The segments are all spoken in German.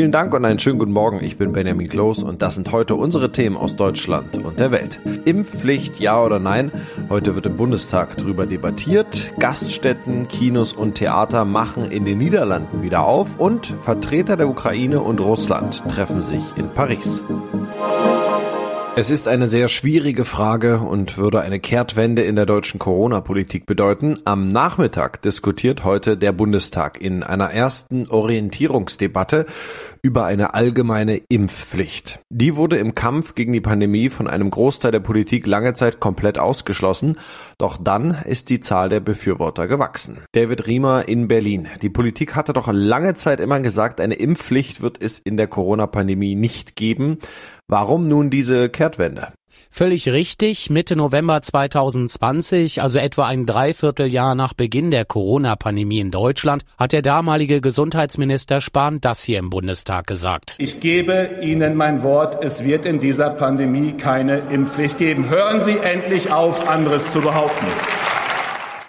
Vielen Dank und einen schönen guten Morgen. Ich bin Benjamin Kloß und das sind heute unsere Themen aus Deutschland und der Welt. Impfpflicht, ja oder nein? Heute wird im Bundestag darüber debattiert. Gaststätten, Kinos und Theater machen in den Niederlanden wieder auf und Vertreter der Ukraine und Russland treffen sich in Paris. Es ist eine sehr schwierige Frage und würde eine Kehrtwende in der deutschen Corona-Politik bedeuten. Am Nachmittag diskutiert heute der Bundestag in einer ersten Orientierungsdebatte über eine allgemeine Impfpflicht. Die wurde im Kampf gegen die Pandemie von einem Großteil der Politik lange Zeit komplett ausgeschlossen. Doch dann ist die Zahl der Befürworter gewachsen. David Riemer in Berlin. Die Politik hatte doch lange Zeit immer gesagt, eine Impfpflicht wird es in der Corona-Pandemie nicht geben. Warum nun diese Kehrtwende? Völlig richtig. Mitte November 2020, also etwa ein Dreivierteljahr nach Beginn der Corona-Pandemie in Deutschland, hat der damalige Gesundheitsminister Spahn das hier im Bundestag gesagt. Ich gebe Ihnen mein Wort, es wird in dieser Pandemie keine Impfpflicht geben. Hören Sie endlich auf, anderes zu behaupten.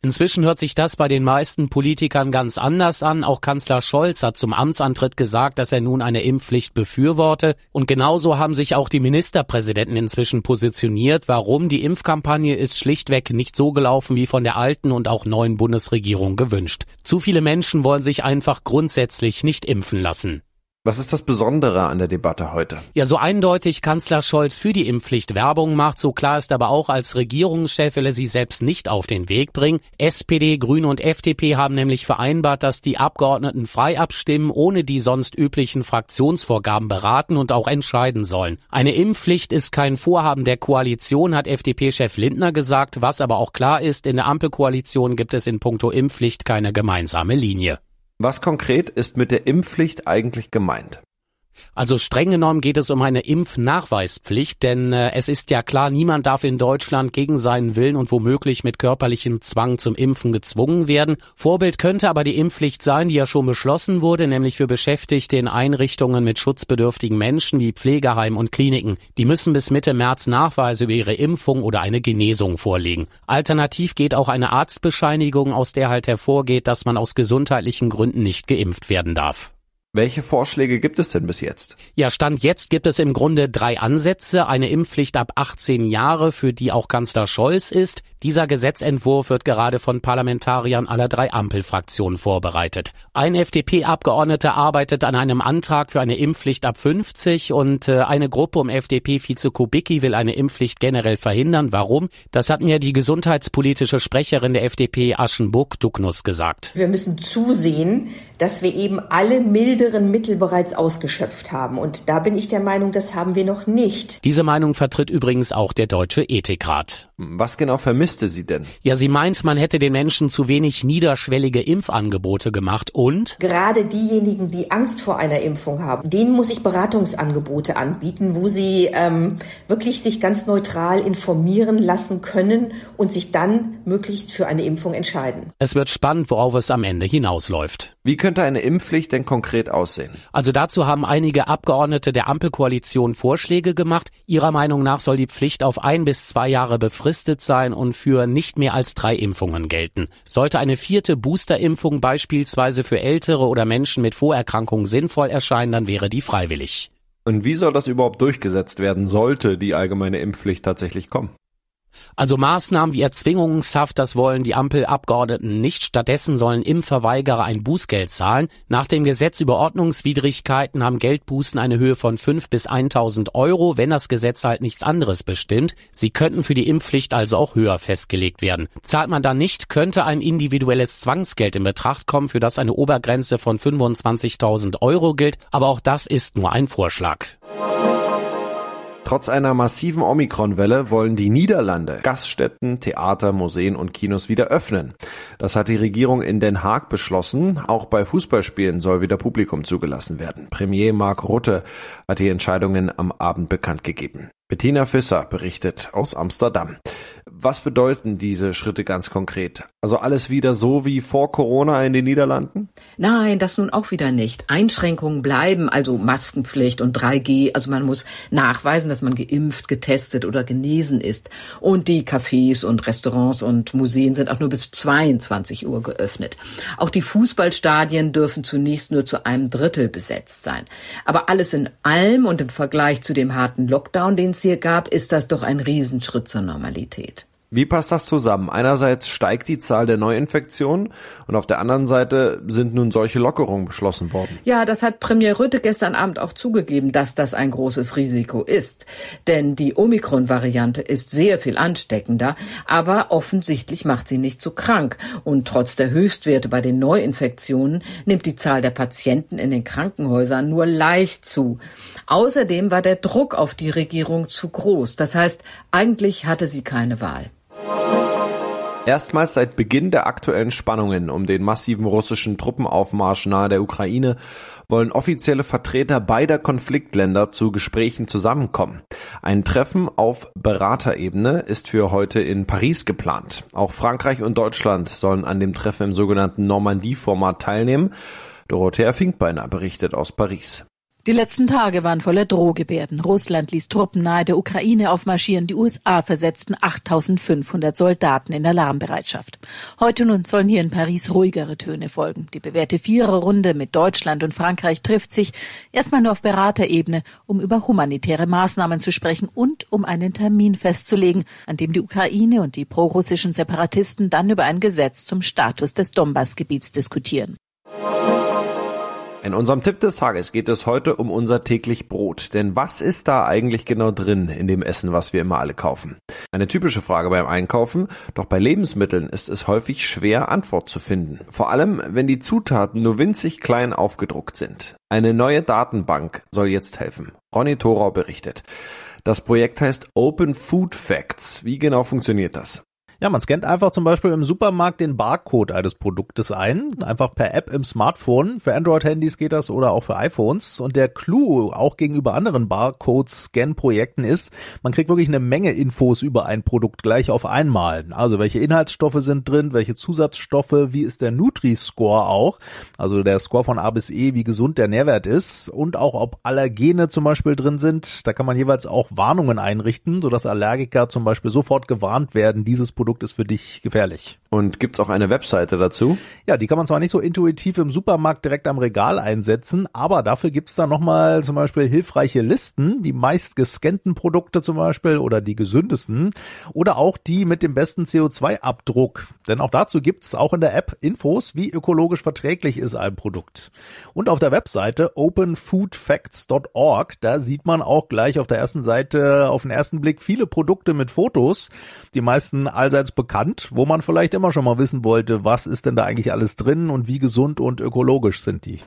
Inzwischen hört sich das bei den meisten Politikern ganz anders an. Auch Kanzler Scholz hat zum Amtsantritt gesagt, dass er nun eine Impfpflicht befürworte. Und genauso haben sich auch die Ministerpräsidenten inzwischen positioniert. Warum? Die Impfkampagne ist schlichtweg nicht so gelaufen wie von der alten und auch neuen Bundesregierung gewünscht. Zu viele Menschen wollen sich einfach grundsätzlich nicht impfen lassen. Was ist das Besondere an der Debatte heute? Ja, so eindeutig Kanzler Scholz für die Impfpflicht Werbung macht, so klar ist aber auch, als Regierungschef will er sie selbst nicht auf den Weg bringen. SPD, Grüne und FDP haben nämlich vereinbart, dass die Abgeordneten frei abstimmen, ohne die sonst üblichen Fraktionsvorgaben beraten und auch entscheiden sollen. Eine Impfpflicht ist kein Vorhaben der Koalition, hat FDP-Chef Lindner gesagt. Was aber auch klar ist, in der Ampelkoalition gibt es in puncto Impfpflicht keine gemeinsame Linie. Was konkret ist mit der Impfpflicht eigentlich gemeint? Also streng genommen geht es um eine Impfnachweispflicht, denn äh, es ist ja klar, niemand darf in Deutschland gegen seinen Willen und womöglich mit körperlichem Zwang zum Impfen gezwungen werden. Vorbild könnte aber die Impfpflicht sein, die ja schon beschlossen wurde, nämlich für Beschäftigte in Einrichtungen mit schutzbedürftigen Menschen wie Pflegeheimen und Kliniken. Die müssen bis Mitte März Nachweise über ihre Impfung oder eine Genesung vorlegen. Alternativ geht auch eine Arztbescheinigung, aus der halt hervorgeht, dass man aus gesundheitlichen Gründen nicht geimpft werden darf. Welche Vorschläge gibt es denn bis jetzt? Ja, Stand jetzt gibt es im Grunde drei Ansätze. Eine Impfpflicht ab 18 Jahre, für die auch Kanzler Scholz ist. Dieser Gesetzentwurf wird gerade von Parlamentariern aller drei Ampelfraktionen vorbereitet. Ein FDP-Abgeordneter arbeitet an einem Antrag für eine Impfpflicht ab 50 und äh, eine Gruppe um FDP-Vize Kubicki will eine Impfpflicht generell verhindern. Warum? Das hat mir die gesundheitspolitische Sprecherin der FDP Aschenburg-Dugnus gesagt. Wir müssen zusehen, dass wir eben alle milde milderen Mittel bereits ausgeschöpft haben. Und da bin ich der Meinung, das haben wir noch nicht. Diese Meinung vertritt übrigens auch der Deutsche Ethikrat. Was genau vermisste sie denn? Ja, sie meint, man hätte den Menschen zu wenig niederschwellige Impfangebote gemacht und gerade diejenigen, die Angst vor einer Impfung haben, denen muss ich Beratungsangebote anbieten, wo sie ähm, wirklich sich ganz neutral informieren lassen können und sich dann möglichst für eine Impfung entscheiden. Es wird spannend, worauf es am Ende hinausläuft. Wie könnte eine Impfpflicht denn konkret aussehen? Also dazu haben einige Abgeordnete der Ampelkoalition Vorschläge gemacht. Ihrer Meinung nach soll die Pflicht auf ein bis zwei Jahre befristet sein und für nicht mehr als drei Impfungen gelten. Sollte eine vierte Boosterimpfung beispielsweise für Ältere oder Menschen mit Vorerkrankungen sinnvoll erscheinen, dann wäre die freiwillig. Und wie soll das überhaupt durchgesetzt werden, sollte die allgemeine Impfpflicht tatsächlich kommen? Also Maßnahmen wie Erzwingungshaft, das wollen die Ampelabgeordneten nicht. Stattdessen sollen Impfverweigerer ein Bußgeld zahlen. Nach dem Gesetz über Ordnungswidrigkeiten haben Geldbußen eine Höhe von 5 bis 1000 Euro, wenn das Gesetz halt nichts anderes bestimmt. Sie könnten für die Impfpflicht also auch höher festgelegt werden. Zahlt man dann nicht, könnte ein individuelles Zwangsgeld in Betracht kommen, für das eine Obergrenze von 25.000 Euro gilt. Aber auch das ist nur ein Vorschlag. Trotz einer massiven Omikron-Welle wollen die Niederlande Gaststätten, Theater, Museen und Kinos wieder öffnen. Das hat die Regierung in Den Haag beschlossen. Auch bei Fußballspielen soll wieder Publikum zugelassen werden. Premier Mark Rutte hat die Entscheidungen am Abend bekannt gegeben. Bettina Fisser berichtet aus Amsterdam. Was bedeuten diese Schritte ganz konkret? Also alles wieder so wie vor Corona in den Niederlanden? Nein, das nun auch wieder nicht. Einschränkungen bleiben, also Maskenpflicht und 3G. Also man muss nachweisen, dass man geimpft, getestet oder genesen ist. Und die Cafés und Restaurants und Museen sind auch nur bis 22 Uhr geöffnet. Auch die Fußballstadien dürfen zunächst nur zu einem Drittel besetzt sein. Aber alles in allem und im Vergleich zu dem harten Lockdown, den es hier gab, ist das doch ein Riesenschritt zur Normalität. Wie passt das zusammen? Einerseits steigt die Zahl der Neuinfektionen und auf der anderen Seite sind nun solche Lockerungen beschlossen worden. Ja, das hat Premier Rütte gestern Abend auch zugegeben, dass das ein großes Risiko ist. Denn die Omikron-Variante ist sehr viel ansteckender, aber offensichtlich macht sie nicht so krank. Und trotz der Höchstwerte bei den Neuinfektionen nimmt die Zahl der Patienten in den Krankenhäusern nur leicht zu. Außerdem war der Druck auf die Regierung zu groß. Das heißt, eigentlich hatte sie keine Wahl. Erstmals seit Beginn der aktuellen Spannungen um den massiven russischen Truppenaufmarsch nahe der Ukraine wollen offizielle Vertreter beider Konfliktländer zu Gesprächen zusammenkommen. Ein Treffen auf Beraterebene ist für heute in Paris geplant. Auch Frankreich und Deutschland sollen an dem Treffen im sogenannten Normandie-Format teilnehmen. Dorothea Finkbeiner berichtet aus Paris. Die letzten Tage waren voller Drohgebärden. Russland ließ Truppen nahe der Ukraine aufmarschieren. Die USA versetzten 8500 Soldaten in Alarmbereitschaft. Heute nun sollen hier in Paris ruhigere Töne folgen. Die bewährte Viererrunde mit Deutschland und Frankreich trifft sich erstmal nur auf Beraterebene, um über humanitäre Maßnahmen zu sprechen und um einen Termin festzulegen, an dem die Ukraine und die prorussischen Separatisten dann über ein Gesetz zum Status des Donbassgebiets diskutieren. In unserem Tipp des Tages geht es heute um unser täglich Brot. Denn was ist da eigentlich genau drin in dem Essen, was wir immer alle kaufen? Eine typische Frage beim Einkaufen, doch bei Lebensmitteln ist es häufig schwer, Antwort zu finden. Vor allem, wenn die Zutaten nur winzig klein aufgedruckt sind. Eine neue Datenbank soll jetzt helfen. Ronny Thorau berichtet. Das Projekt heißt Open Food Facts. Wie genau funktioniert das? Ja, man scannt einfach zum Beispiel im Supermarkt den Barcode eines Produktes ein, einfach per App im Smartphone. Für Android-Handys geht das oder auch für iPhones. Und der Clou auch gegenüber anderen Barcode-Scan-Projekten ist, man kriegt wirklich eine Menge Infos über ein Produkt gleich auf einmal. Also welche Inhaltsstoffe sind drin, welche Zusatzstoffe, wie ist der Nutri-Score auch, also der Score von A bis E, wie gesund der Nährwert ist und auch ob Allergene zum Beispiel drin sind. Da kann man jeweils auch Warnungen einrichten, sodass Allergiker zum Beispiel sofort gewarnt werden, dieses Produkt Produkt ist für dich gefährlich. Und gibt's auch eine Webseite dazu? Ja, die kann man zwar nicht so intuitiv im Supermarkt direkt am Regal einsetzen, aber dafür gibt's da nochmal zum Beispiel hilfreiche Listen, die meist gescannten Produkte zum Beispiel oder die gesündesten oder auch die mit dem besten CO2-Abdruck. Denn auch dazu gibt's auch in der App Infos, wie ökologisch verträglich ist ein Produkt. Und auf der Webseite openfoodfacts.org, da sieht man auch gleich auf der ersten Seite auf den ersten Blick viele Produkte mit Fotos, die meisten allseits allseits bekannt, wo man vielleicht immer schon mal wissen wollte, was ist denn da eigentlich alles drin und wie gesund und ökologisch sind die.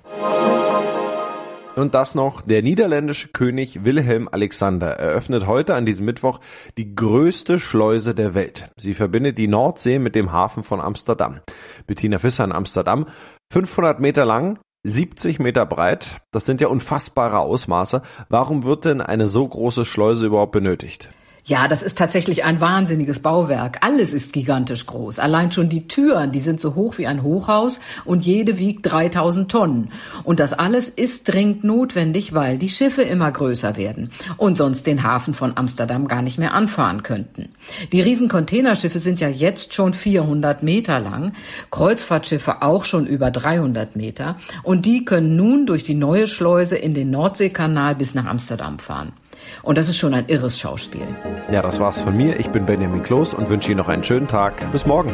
Und das noch, der niederländische König Wilhelm Alexander eröffnet heute an diesem Mittwoch die größte Schleuse der Welt. Sie verbindet die Nordsee mit dem Hafen von Amsterdam. Bettina Fisser in Amsterdam, 500 Meter lang, 70 Meter breit, das sind ja unfassbare Ausmaße. Warum wird denn eine so große Schleuse überhaupt benötigt? Ja, das ist tatsächlich ein wahnsinniges Bauwerk. Alles ist gigantisch groß. Allein schon die Türen, die sind so hoch wie ein Hochhaus und jede wiegt 3000 Tonnen. Und das alles ist dringend notwendig, weil die Schiffe immer größer werden und sonst den Hafen von Amsterdam gar nicht mehr anfahren könnten. Die riesen Containerschiffe sind ja jetzt schon 400 Meter lang, Kreuzfahrtschiffe auch schon über 300 Meter und die können nun durch die neue Schleuse in den Nordseekanal bis nach Amsterdam fahren. Und das ist schon ein irres Schauspiel. Ja, das war's von mir. Ich bin Benjamin Kloß und wünsche Ihnen noch einen schönen Tag. Bis morgen.